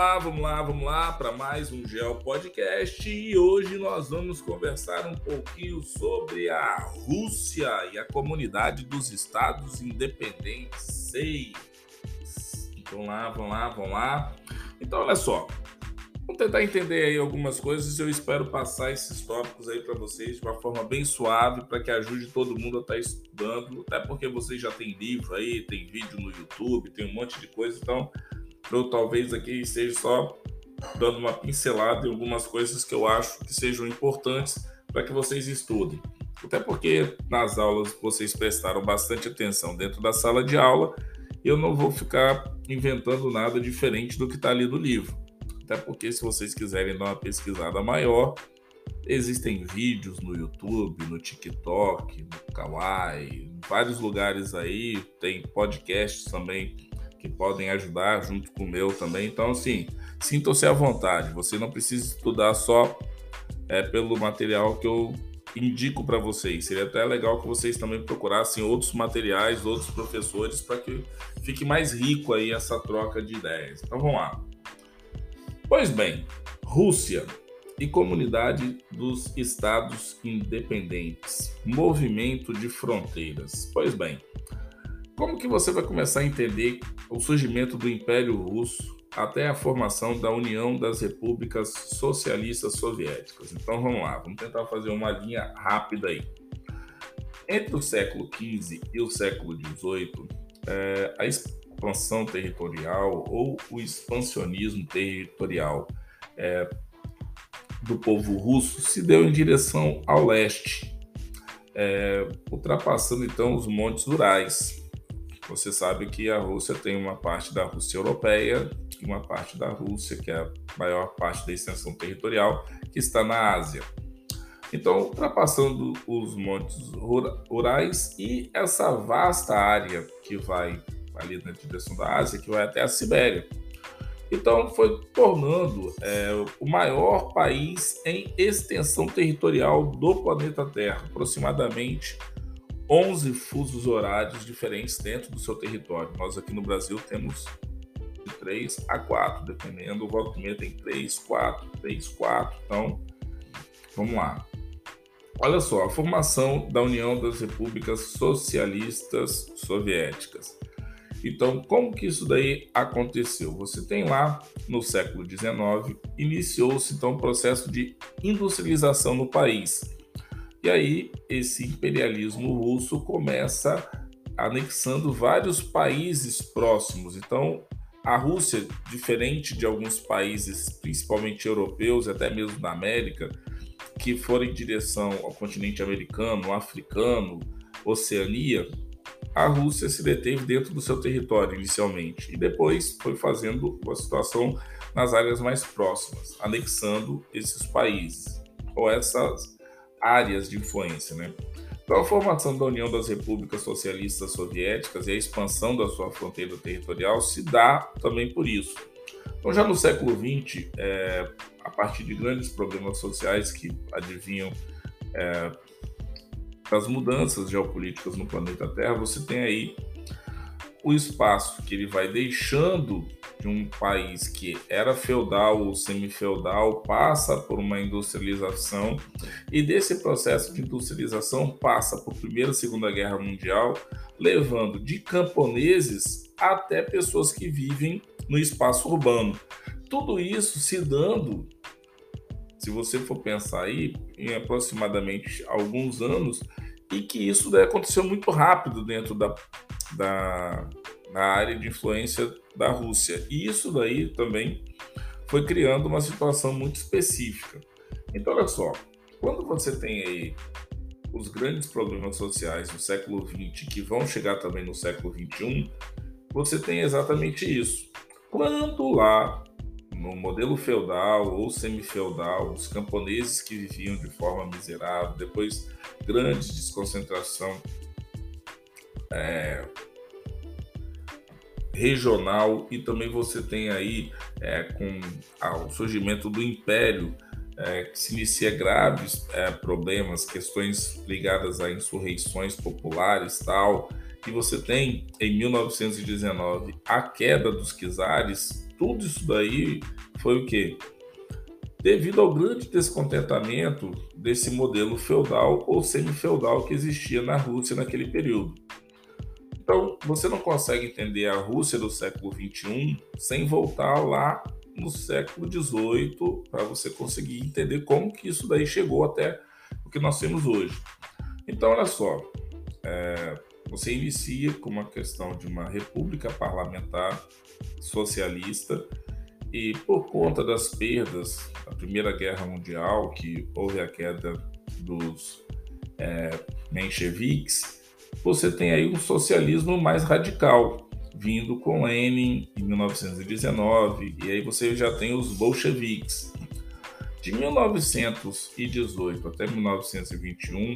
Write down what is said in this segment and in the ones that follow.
lá, vamos lá, vamos lá para mais um Geo Podcast e hoje nós vamos conversar um pouquinho sobre a Rússia e a comunidade dos Estados Independentes 6. Vamos lá, vamos lá, vamos lá. Então, olha só, vamos tentar entender aí algumas coisas e eu espero passar esses tópicos aí para vocês de uma forma bem suave para que ajude todo mundo a estar tá estudando, até porque vocês já tem livro aí, tem vídeo no YouTube, tem um monte de coisa, então eu talvez aqui esteja só dando uma pincelada em algumas coisas que eu acho que sejam importantes para que vocês estudem. Até porque nas aulas vocês prestaram bastante atenção dentro da sala de aula eu não vou ficar inventando nada diferente do que está ali no livro. Até porque, se vocês quiserem dar uma pesquisada maior, existem vídeos no YouTube, no TikTok, no Kawaii, em vários lugares aí, tem podcasts também que podem ajudar junto com o meu também. Então, assim, sintam-se à vontade. Você não precisa estudar só é, pelo material que eu indico para vocês. Seria até legal que vocês também procurassem outros materiais, outros professores, para que fique mais rico aí essa troca de ideias. Então, vamos lá. Pois bem, Rússia e Comunidade dos Estados Independentes, Movimento de Fronteiras. Pois bem, como que você vai começar a entender o surgimento do Império Russo até a formação da União das Repúblicas Socialistas Soviéticas? Então vamos lá, vamos tentar fazer uma linha rápida aí. Entre o século XV e o século XVIII, é, a expansão territorial ou o expansionismo territorial é, do povo russo se deu em direção ao leste, é, ultrapassando então os montes Urais. Você sabe que a Rússia tem uma parte da Rússia europeia e uma parte da Rússia, que é a maior parte da extensão territorial, que está na Ásia. Então, ultrapassando os montes Urais e essa vasta área que vai ali na direção da Ásia, que vai até a Sibéria. Então, foi tornando é, o maior país em extensão territorial do planeta Terra, aproximadamente 11 fusos horários diferentes dentro do seu território. Nós aqui no Brasil temos de 3 a 4, dependendo, o volta e tem 3, 4, 3, 4. Então, vamos lá. Olha só, a formação da União das Repúblicas Socialistas Soviéticas. Então, como que isso daí aconteceu? Você tem lá no século XIX, iniciou-se então o processo de industrialização no país e aí esse imperialismo russo começa anexando vários países próximos. Então, a Rússia, diferente de alguns países, principalmente europeus e até mesmo da América, que foram em direção ao continente americano, africano, Oceania, a Rússia se deteve dentro do seu território inicialmente e depois foi fazendo uma situação nas áreas mais próximas, anexando esses países ou essas áreas de influência, né? Então, a formação da União das Repúblicas Socialistas Soviéticas e a expansão da sua fronteira territorial se dá também por isso. Então, já no século XX, é, a partir de grandes problemas sociais que adivinham é, das mudanças geopolíticas no planeta Terra, você tem aí o espaço que ele vai deixando de um país que era feudal ou semi-feudal passa por uma industrialização e desse processo de industrialização passa por Primeira e Segunda Guerra Mundial, levando de camponeses até pessoas que vivem no espaço urbano. Tudo isso se dando, se você for pensar aí, em aproximadamente alguns anos, e que isso aconteceu muito rápido dentro da, da, na área de influência da Rússia. E isso daí também foi criando uma situação muito específica. Então, olha só, quando você tem aí os grandes problemas sociais do século XX que vão chegar também no século XXI, você tem exatamente isso. Quando lá, no modelo feudal ou semi-feudal, os camponeses que viviam de forma miserável, depois grande desconcentração é, regional e também você tem aí é, com o surgimento do império é, que se inicia graves é, problemas, questões ligadas a insurreições populares tal e você tem em 1919 a queda dos czares, tudo isso daí foi o quê? Devido ao grande descontentamento desse modelo feudal ou semi-feudal que existia na Rússia naquele período. Então, você não consegue entender a Rússia do século XXI sem voltar lá no século XVIII para você conseguir entender como que isso daí chegou até o que nós temos hoje. Então, olha só, é, você inicia com uma questão de uma república parlamentar socialista e por conta das perdas da Primeira Guerra Mundial, que houve a queda dos é, mencheviques, você tem aí um socialismo mais radical, vindo com Lenin em 1919, e aí você já tem os bolcheviques. De 1918 até 1921,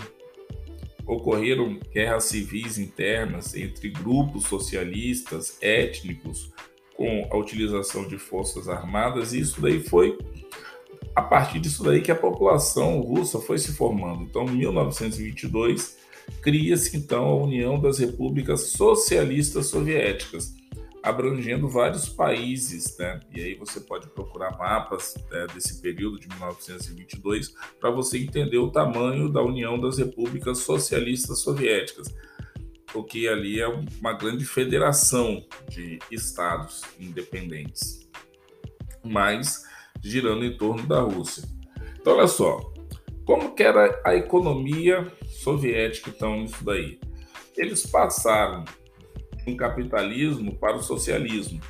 ocorreram guerras civis internas entre grupos socialistas étnicos com a utilização de forças armadas, e isso daí foi a partir disso daí que a população russa foi se formando. Então, em 1922, cria-se então a União das Repúblicas Socialistas Soviéticas, abrangendo vários países, né? E aí você pode procurar mapas né, desse período de 1922 para você entender o tamanho da União das Repúblicas Socialistas Soviéticas, porque ali é uma grande federação de estados independentes, mas girando em torno da Rússia. Então olha só, como que era a economia soviética então nisso daí? Eles passaram um capitalismo para o socialismo.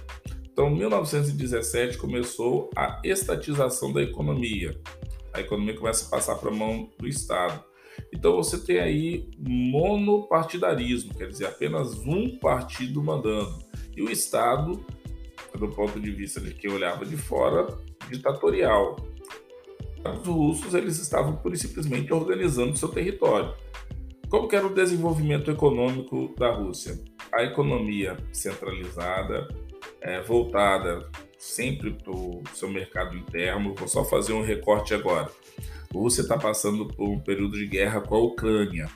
Então, em 1917 começou a estatização da economia. A economia começa a passar para a mão do Estado. Então você tem aí monopartidarismo, quer dizer, apenas um partido mandando. E o Estado, do ponto de vista de quem olhava de fora, ditatorial. Os russos eles estavam pura e simplesmente organizando seu território. Como era o desenvolvimento econômico da Rússia? A economia centralizada, é, voltada sempre para o seu mercado interno. Vou só fazer um recorte agora. A Rússia está passando por um período de guerra com a Ucrânia.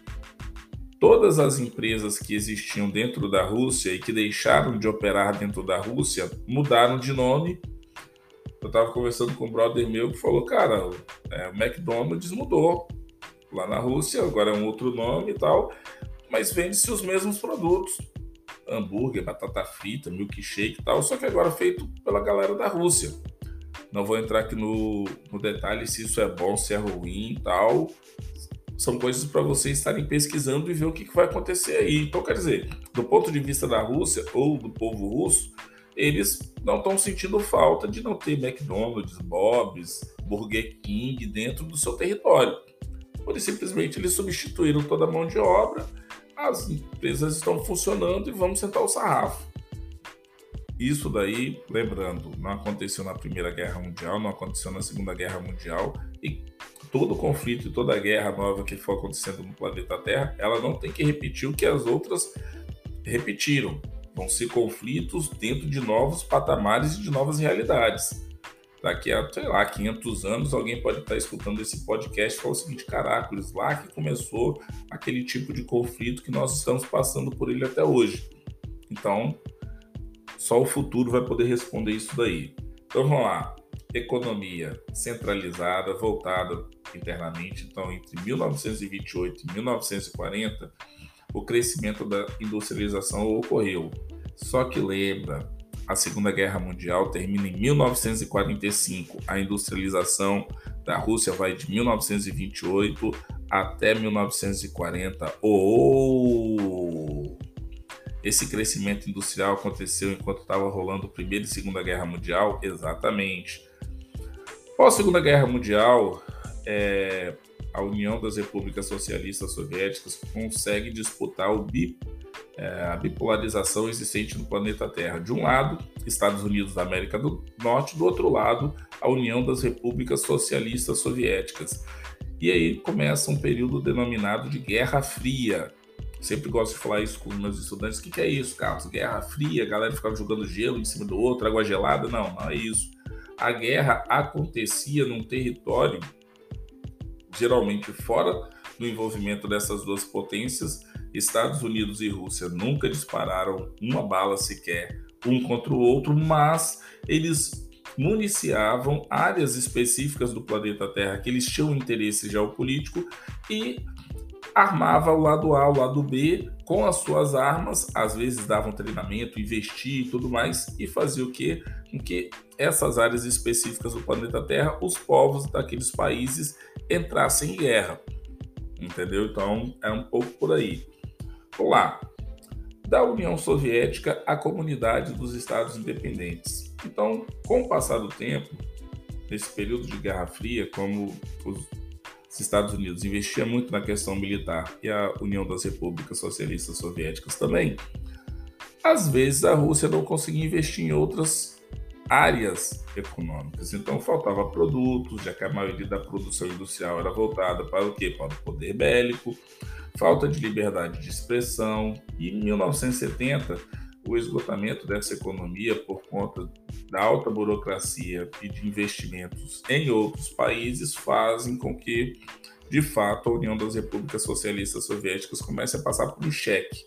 Todas as empresas que existiam dentro da Rússia e que deixaram de operar dentro da Rússia mudaram de nome. Eu estava conversando com um brother meu que falou: Cara, é, o McDonald's mudou lá na Rússia, agora é um outro nome e tal, mas vende-se os mesmos produtos. Hambúrguer, batata frita, milkshake e tal, só que agora feito pela galera da Rússia. Não vou entrar aqui no, no detalhe se isso é bom, se é ruim e tal. São coisas para vocês estarem pesquisando e ver o que, que vai acontecer aí. Então, quer dizer, do ponto de vista da Rússia ou do povo russo, eles não estão sentindo falta de não ter McDonald's, Bob's, Burger King dentro do seu território. Por simplesmente eles substituíram toda a mão de obra, as empresas estão funcionando e vamos sentar o sarrafo. Isso daí, lembrando, não aconteceu na Primeira Guerra Mundial, não aconteceu na Segunda Guerra Mundial e todo conflito e toda guerra nova que for acontecendo no planeta Terra, ela não tem que repetir o que as outras repetiram. Vão ser conflitos dentro de novos patamares e de novas realidades. Daqui a, sei lá, 500 anos, alguém pode estar escutando esse podcast e falar o seguinte: caracoles, lá que começou aquele tipo de conflito que nós estamos passando por ele até hoje. Então, só o futuro vai poder responder isso daí. Então vamos lá. Economia centralizada, voltada internamente. Então, entre 1928 e 1940, o crescimento da industrialização ocorreu. Só que lembra, a Segunda Guerra Mundial termina em 1945. A industrialização da Rússia vai de 1928 até 1940. Oh! Esse crescimento industrial aconteceu enquanto estava rolando a Primeira e Segunda Guerra Mundial? Exatamente. Após a Segunda Guerra Mundial, é, a União das Repúblicas Socialistas Soviéticas consegue disputar o BIP, é, a bipolarização existente no planeta Terra. De um lado, Estados Unidos da América do Norte, do outro lado, a União das Repúblicas Socialistas Soviéticas. E aí começa um período denominado de Guerra Fria, Sempre gosto de falar isso com meus estudantes. O que, que é isso, Carlos? Guerra fria, a galera ficava jogando gelo em cima do outro, água gelada? Não, não é isso. A guerra acontecia num território, geralmente fora do envolvimento dessas duas potências, Estados Unidos e Rússia nunca dispararam uma bala sequer um contra o outro, mas eles municiavam áreas específicas do planeta Terra que eles tinham interesse geopolítico e armava o lado A, o lado B com as suas armas, às vezes davam treinamento, investia e tudo mais, e fazia o quê? Com que essas áreas específicas do planeta Terra, os povos daqueles países entrassem em guerra. Entendeu? Então é um pouco por aí. Vamos lá. Da União Soviética à comunidade dos Estados Independentes. Então, com o passar do tempo, nesse período de Guerra Fria, como os Estados Unidos investia muito na questão militar e a União das Repúblicas Socialistas Soviéticas também, às vezes a Rússia não conseguia investir em outras áreas econômicas. Então faltava produtos, já que a maioria da produção industrial era voltada para o quê? Para o poder bélico, falta de liberdade de expressão. E em 1970, o esgotamento dessa economia por conta da alta burocracia e de investimentos em outros países fazem com que, de fato, a União das Repúblicas Socialistas Soviéticas comece a passar por um cheque,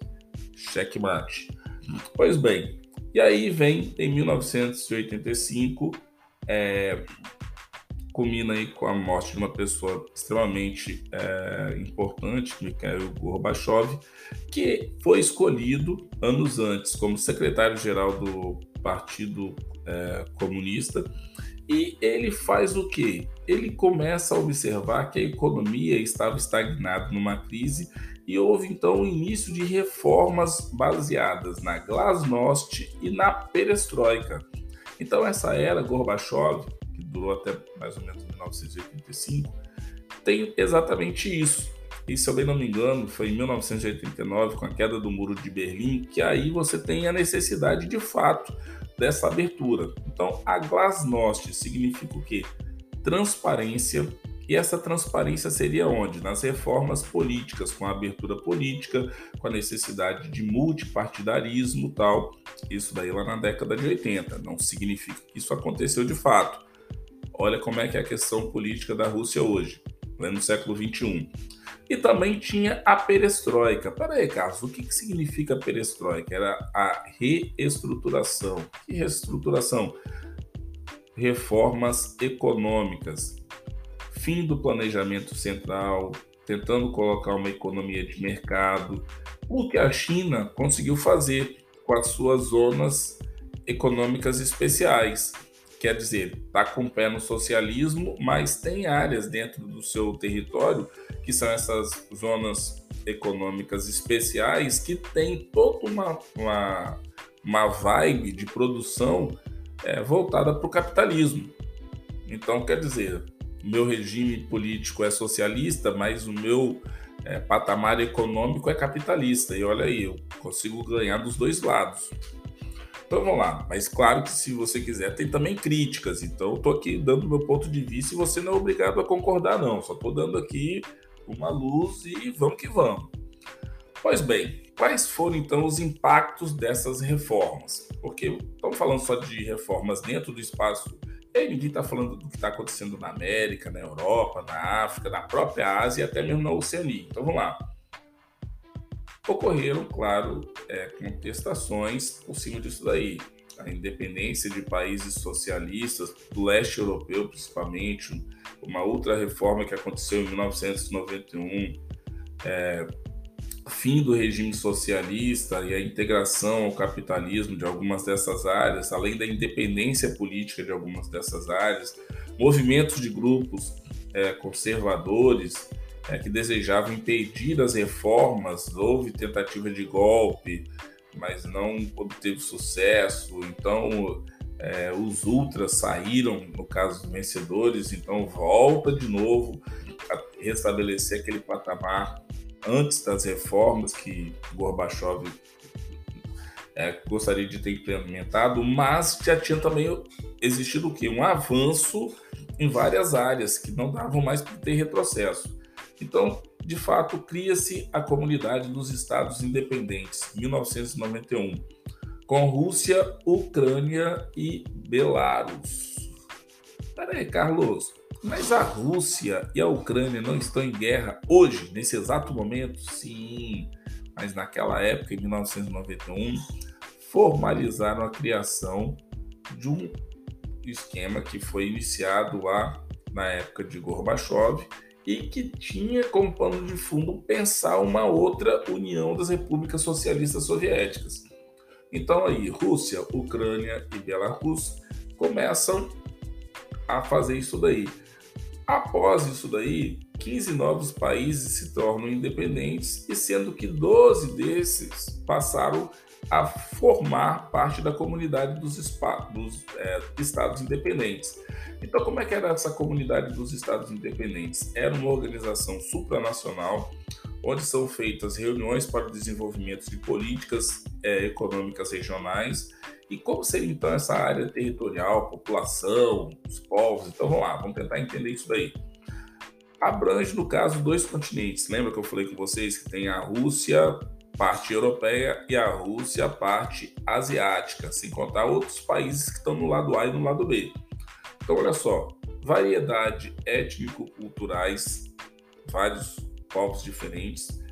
checkmate. Pois bem, e aí vem em 1985 é, culmina aí com a morte de uma pessoa extremamente é, importante, Mikhail Gorbachev, que foi escolhido anos antes como secretário-geral do Partido é, Comunista. E ele faz o quê? Ele começa a observar que a economia estava estagnada numa crise e houve então o início de reformas baseadas na glasnost e na perestroika. Então essa era Gorbachev durou até mais ou menos 1985, tem exatamente isso. E se eu bem não me engano, foi em 1989, com a queda do Muro de Berlim, que aí você tem a necessidade de fato dessa abertura. Então, a glasnost significa o quê? Transparência. E essa transparência seria onde? Nas reformas políticas, com a abertura política, com a necessidade de multipartidarismo tal. Isso daí lá na década de 80. Não significa que isso aconteceu de fato Olha como é que é a questão política da Rússia hoje, né, no século XXI. E também tinha a perestroika. Peraí, Carlos, o que, que significa perestroika? Era a reestruturação. Que reestruturação? Reformas econômicas, fim do planejamento central, tentando colocar uma economia de mercado, o que a China conseguiu fazer com as suas zonas econômicas especiais. Quer dizer, está com o pé no socialismo, mas tem áreas dentro do seu território que são essas zonas econômicas especiais que tem toda uma, uma, uma vibe de produção é, voltada para o capitalismo. Então, quer dizer, meu regime político é socialista, mas o meu é, patamar econômico é capitalista. E olha aí, eu consigo ganhar dos dois lados. Então vamos lá, mas claro que se você quiser, tem também críticas. Então eu tô aqui dando meu ponto de vista e você não é obrigado a concordar, não. Só tô dando aqui uma luz e vamos que vamos. Pois bem, quais foram então os impactos dessas reformas? Porque estamos falando só de reformas dentro do espaço, e ninguém está falando do que está acontecendo na América, na Europa, na África, na própria Ásia e até mesmo na Oceania. Então vamos lá. Ocorreram, claro, é, contestações por cima disso daí. A independência de países socialistas, do leste europeu principalmente, uma outra reforma que aconteceu em 1991, é, fim do regime socialista e a integração ao capitalismo de algumas dessas áreas, além da independência política de algumas dessas áreas, movimentos de grupos é, conservadores é, que desejavam impedir as reformas, houve tentativa de golpe, mas não obteve sucesso. Então, é, os ultras saíram, no caso dos vencedores, então volta de novo a restabelecer aquele patamar antes das reformas que Gorbachev é, gostaria de ter implementado, mas já tinha também existido o quê? Um avanço em várias áreas que não davam mais para ter retrocesso. Então, de fato, cria-se a Comunidade dos Estados Independentes, 1991, com Rússia, Ucrânia e Belarus. Peraí, Carlos, mas a Rússia e a Ucrânia não estão em guerra hoje, nesse exato momento? Sim, mas naquela época, em 1991, formalizaram a criação de um esquema que foi iniciado lá na época de Gorbachev e que tinha como pano de fundo pensar uma outra união das repúblicas socialistas soviéticas. Então aí, Rússia, Ucrânia e Belarus começam a fazer isso daí. Após isso daí, 15 novos países se tornam independentes e sendo que 12 desses passaram a formar parte da comunidade dos, dos é, estados independentes. Então, como é que era essa comunidade dos estados independentes? Era uma organização supranacional onde são feitas reuniões para o desenvolvimento de políticas é, econômicas regionais. E como seria então essa área territorial, população, os povos? Então vamos lá, vamos tentar entender isso daí. Abrange, no caso, dois continentes. Lembra que eu falei com vocês que tem a Rússia, parte europeia, e a Rússia, parte asiática, sem contar outros países que estão no lado A e no lado B. Então, olha só, variedade étnico-culturais, vários povos diferentes,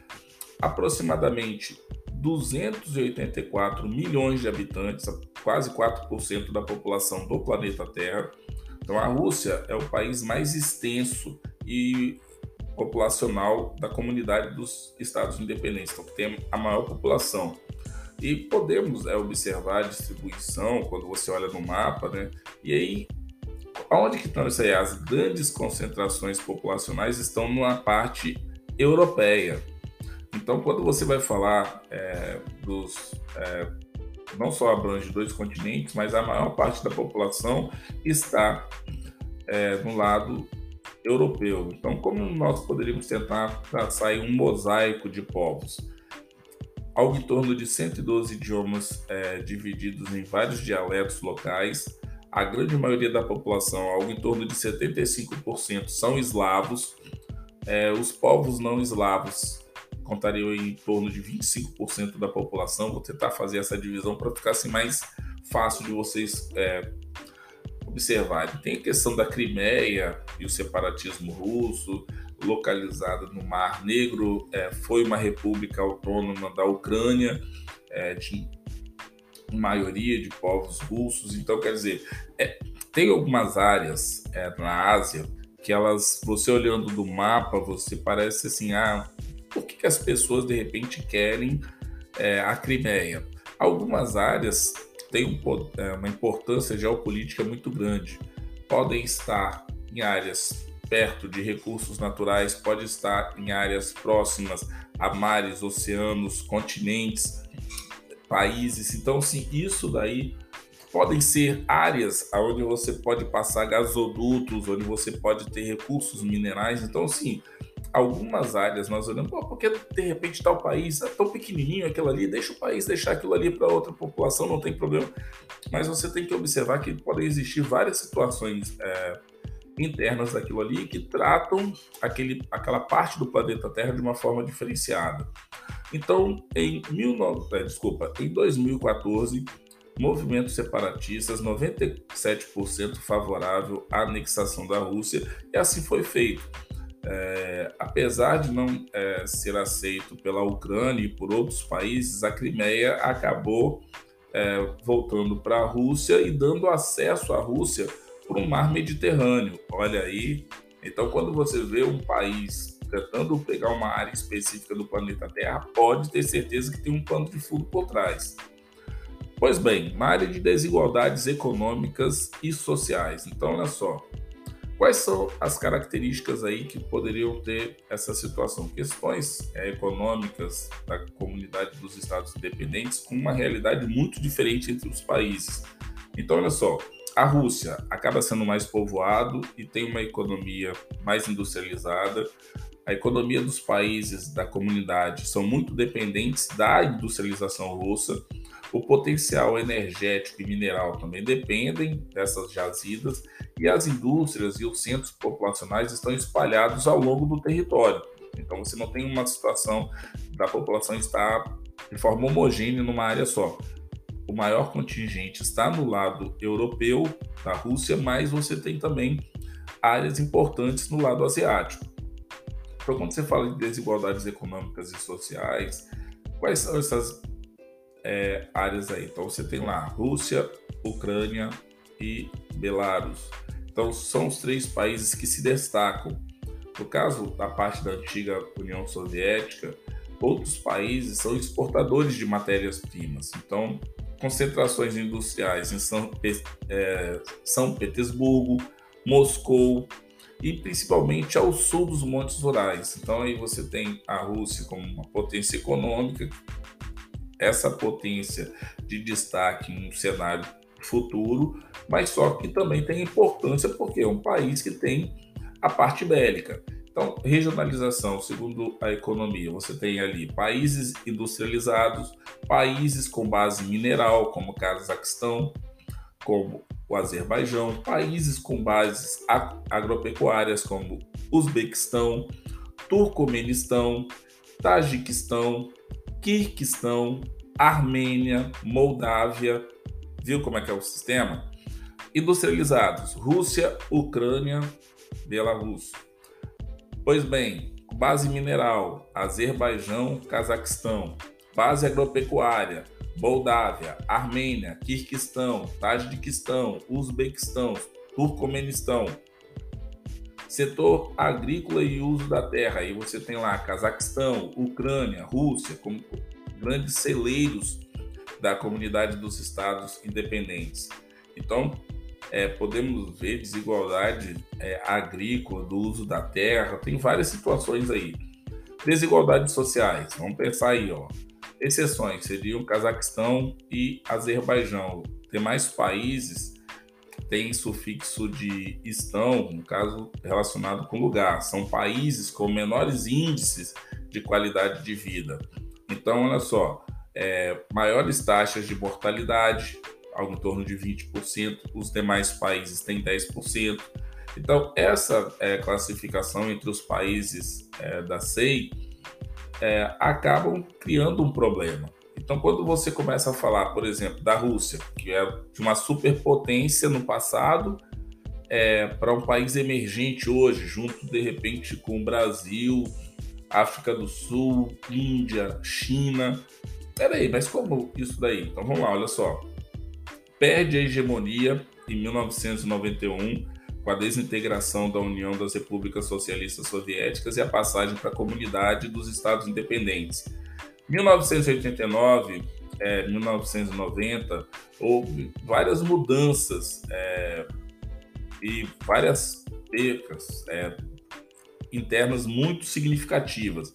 aproximadamente 284 milhões de habitantes, quase 4% da população do planeta Terra. Então, a Rússia é o país mais extenso e populacional da comunidade dos Estados Independentes, então tem a maior população. E podemos é, observar a distribuição quando você olha no mapa, né? E aí Onde que estão isso aí? As grandes concentrações populacionais estão na parte europeia. Então, quando você vai falar é, dos. É, não só abrange dois continentes, mas a maior parte da população está é, no lado europeu. Então, como nós poderíamos tentar traçar um mosaico de povos? Algo em torno de 112 idiomas é, divididos em vários dialetos locais, a grande maioria da população, algo em torno de 75%, são eslavos. É, os povos não eslavos contariam em torno de 25% da população. Vou tentar fazer essa divisão para ficar assim, mais fácil de vocês é, observarem. Tem a questão da Crimeia e o separatismo russo, localizada no Mar Negro, é, foi uma república autônoma da Ucrânia, é, de maioria de povos russos. Então, quer dizer, é, tem algumas áreas é, na Ásia que elas, você olhando do mapa, você parece assim, ah, por que, que as pessoas de repente querem é, a Crimeia? Algumas áreas têm um, é, uma importância geopolítica muito grande. Podem estar em áreas perto de recursos naturais, pode estar em áreas próximas a mares, oceanos, continentes países. Então, sim, isso daí podem ser áreas onde você pode passar gasodutos, onde você pode ter recursos minerais. Então, sim, algumas áreas nós olhamos, pô, porque de repente tal país é tão pequenininho aquilo ali, deixa o país deixar aquilo ali para outra população, não tem problema. Mas você tem que observar que podem existir várias situações é, internas daquilo ali que tratam aquele, aquela parte do planeta Terra de uma forma diferenciada. Então, em, 19, é, desculpa, em 2014, movimentos separatistas, 97% favorável à anexação da Rússia, e assim foi feito. É, apesar de não é, ser aceito pela Ucrânia e por outros países, a Crimeia acabou é, voltando para a Rússia e dando acesso à Rússia para o mar Mediterrâneo. Olha aí, então quando você vê um país tentando pegar uma área específica do planeta Terra, pode ter certeza que tem um pano de fundo por trás. Pois bem, uma área de desigualdades econômicas e sociais. Então, olha só, quais são as características aí que poderiam ter essa situação? Questões é, econômicas da comunidade dos Estados independentes com uma realidade muito diferente entre os países. Então, olha só, a Rússia acaba sendo mais povoado e tem uma economia mais industrializada a economia dos países da comunidade são muito dependentes da industrialização russa. O potencial energético e mineral também dependem dessas jazidas e as indústrias e os centros populacionais estão espalhados ao longo do território. Então você não tem uma situação da população estar de forma homogênea numa área só. O maior contingente está no lado europeu da Rússia, mas você tem também áreas importantes no lado asiático. Então, quando você fala de desigualdades econômicas e sociais, Quais são essas é, áreas aí? Então você tem lá Rússia, Ucrânia e Belarus. Então são os três países que se destacam. No caso da parte da antiga União Soviética, outros países são exportadores de matérias-primas. Então, concentrações industriais em São, é, São Petersburgo, Moscou e principalmente ao sul dos Montes Urais. Então aí você tem a Rússia como uma potência econômica, essa potência de destaque no cenário futuro, mas só que também tem importância porque é um país que tem a parte bélica. Então, regionalização, segundo a economia, você tem ali países industrializados, países com base mineral, como o Cazaquistão, como o Azerbaijão, países com bases agropecuárias, como Uzbequistão, Turcomenistão, Tajiquistão, Kirguistão, Armênia, Moldávia. Viu como é que é o sistema? Industrializados: Rússia, Ucrânia, Belarus. Pois bem, base mineral: Azerbaijão, Cazaquistão. Base agropecuária: Moldávia, Armênia, Kirguistão, Tajiquistão, Uzbequistão, Turcomenistão. Setor agrícola e uso da terra, aí você tem lá Cazaquistão, Ucrânia, Rússia, como grandes celeiros da comunidade dos estados independentes. Então, é, podemos ver desigualdade é, agrícola, do uso da terra, tem várias situações aí. Desigualdades sociais, vamos pensar aí, ó. Exceções seriam Cazaquistão e Azerbaijão. Demais países têm sufixo de estão, no caso relacionado com lugar. São países com menores índices de qualidade de vida. Então, olha só, é, maiores taxas de mortalidade, algo em torno de 20%, os demais países têm 10%. Então, essa é, classificação entre os países é, da SEI é, acabam criando um problema. Então, quando você começa a falar, por exemplo, da Rússia, que é de uma superpotência no passado, é, para um país emergente hoje, junto de repente com o Brasil, África do Sul, Índia, China. Peraí, mas como isso daí? Então vamos lá, olha só perde a hegemonia em 1991 com a desintegração da União das Repúblicas Socialistas Soviéticas e a passagem para a Comunidade dos Estados Independentes. 1989, é, 1990, houve várias mudanças é, e várias percas é, internas muito significativas.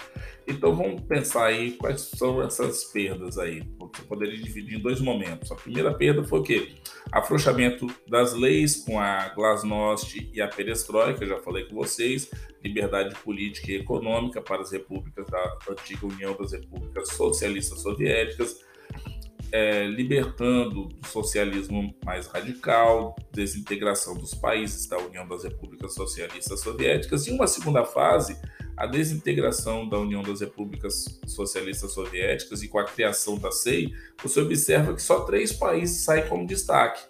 Então vamos pensar aí quais são essas perdas aí. Você poderia dividir em dois momentos. A primeira perda foi o quê? Afrouxamento das leis com a Glasnost e a Perestroika, já falei com vocês, liberdade política e econômica para as repúblicas da antiga União das Repúblicas Socialistas Soviéticas, é, libertando do socialismo mais radical, desintegração dos países da União das Repúblicas Socialistas Soviéticas, e uma segunda fase, a desintegração da União das Repúblicas Socialistas Soviéticas e com a criação da SEI, você observa que só três países saem como destaque.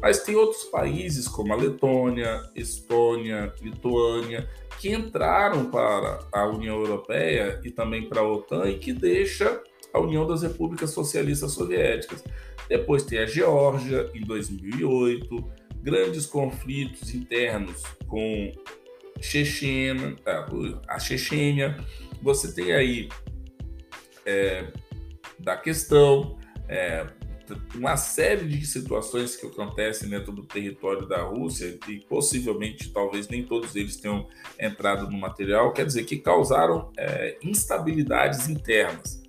Mas tem outros países como a Letônia, Estônia, Lituânia, que entraram para a União Europeia e também para a OTAN e que deixa a União das Repúblicas Socialistas Soviéticas. Depois tem a Geórgia, em 2008, grandes conflitos internos com Chechena, tá, a Chechênia. Você tem aí é, da questão, é, uma série de situações que acontecem dentro do território da Rússia e possivelmente, talvez nem todos eles tenham entrado no material, quer dizer, que causaram é, instabilidades internas.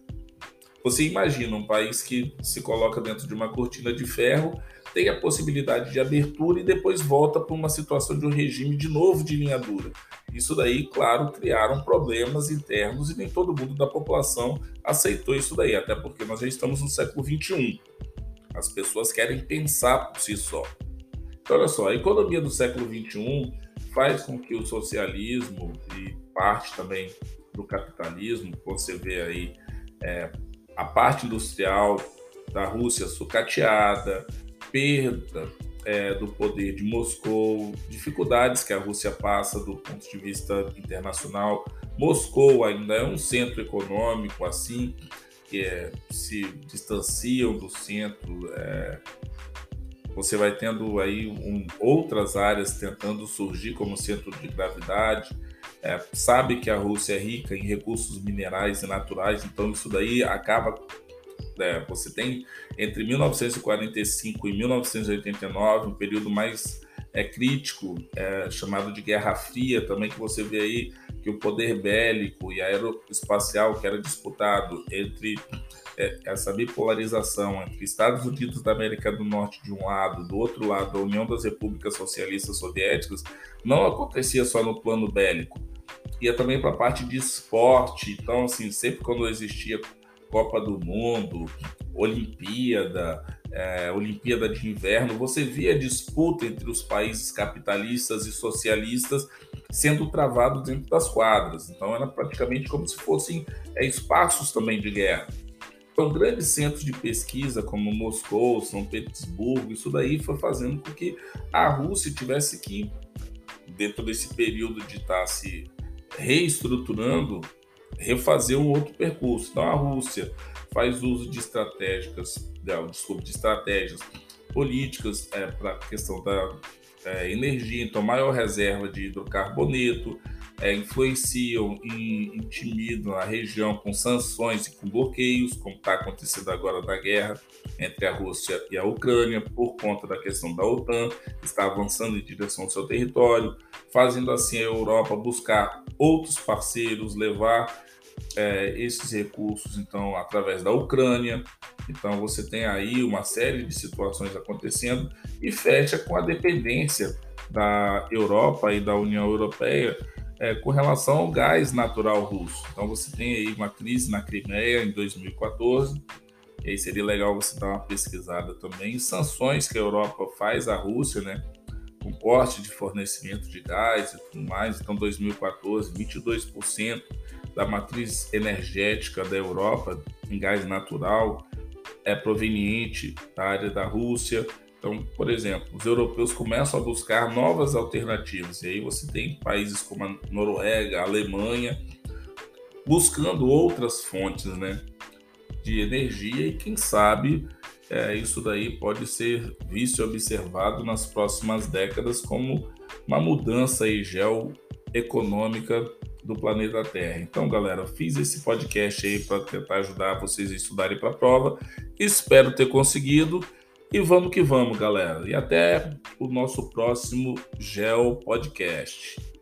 Você imagina um país que se coloca dentro de uma cortina de ferro, tem a possibilidade de abertura e depois volta para uma situação de um regime de novo de linha dura. Isso daí, claro, criaram problemas internos e nem todo mundo da população aceitou isso daí, até porque nós já estamos no século XXI. As pessoas querem pensar por si só. Então, olha só, a economia do século XXI faz com que o socialismo e parte também do capitalismo, você vê aí é, a parte industrial da Rússia sucateada, perda é, do poder de Moscou, dificuldades que a Rússia passa do ponto de vista internacional. Moscou ainda é um centro econômico assim, é, se distanciam do centro. É, você vai tendo aí um, outras áreas tentando surgir como centro de gravidade. É, sabe que a Rússia é rica em recursos minerais e naturais, então isso daí acaba. É, você tem entre 1945 e 1989 um período mais é, crítico, é, chamado de Guerra Fria, também que você vê aí que o poder bélico e aeroespacial que era disputado entre é, essa bipolarização entre Estados Unidos da América do Norte de um lado, do outro lado a União das Repúblicas Socialistas Soviéticas, não acontecia só no plano bélico, ia também para a parte de esporte. Então, assim, sempre quando existia Copa do Mundo, Olimpíada, é, Olimpíada de Inverno, você via disputa entre os países capitalistas e socialistas sendo travado dentro das quadras. Então era praticamente como se fossem é, espaços também de guerra. Então, grandes centros de pesquisa como Moscou, São Petersburgo, isso daí foi fazendo com que a Rússia tivesse que, dentro desse período de estar se reestruturando, refazer um outro percurso. Então, a Rússia faz uso de estratégicas, desculpa, de estratégias políticas é, para a questão da é, energia, então maior reserva de hidrocarboneto, é, influenciam e intimidam a região com sanções e com bloqueios, como está acontecendo agora na guerra entre a Rússia e a Ucrânia, por conta da questão da OTAN, está avançando em direção ao seu território, fazendo assim a Europa buscar outros parceiros, levar é, esses recursos, então, através da Ucrânia. Então, você tem aí uma série de situações acontecendo e fecha com a dependência da Europa e da União Europeia é, com relação ao gás natural russo. Então, você tem aí uma crise na Crimeia em 2014. E aí seria legal você dar uma pesquisada também. Sanções que a Europa faz à Rússia, né? Com corte de fornecimento de gás e tudo mais. Então, 2014, 22% da matriz energética da Europa em gás natural é proveniente da área da Rússia. Então, por exemplo, os europeus começam a buscar novas alternativas. E aí você tem países como a Noruega, a Alemanha, buscando outras fontes né, de energia e quem sabe é, isso daí pode ser visto e observado nas próximas décadas como uma mudança aí geoeconômica do planeta Terra. Então, galera, fiz esse podcast aí para tentar ajudar vocês a estudarem para a prova. Espero ter conseguido. E vamos que vamos, galera. E até o nosso próximo Gel Podcast.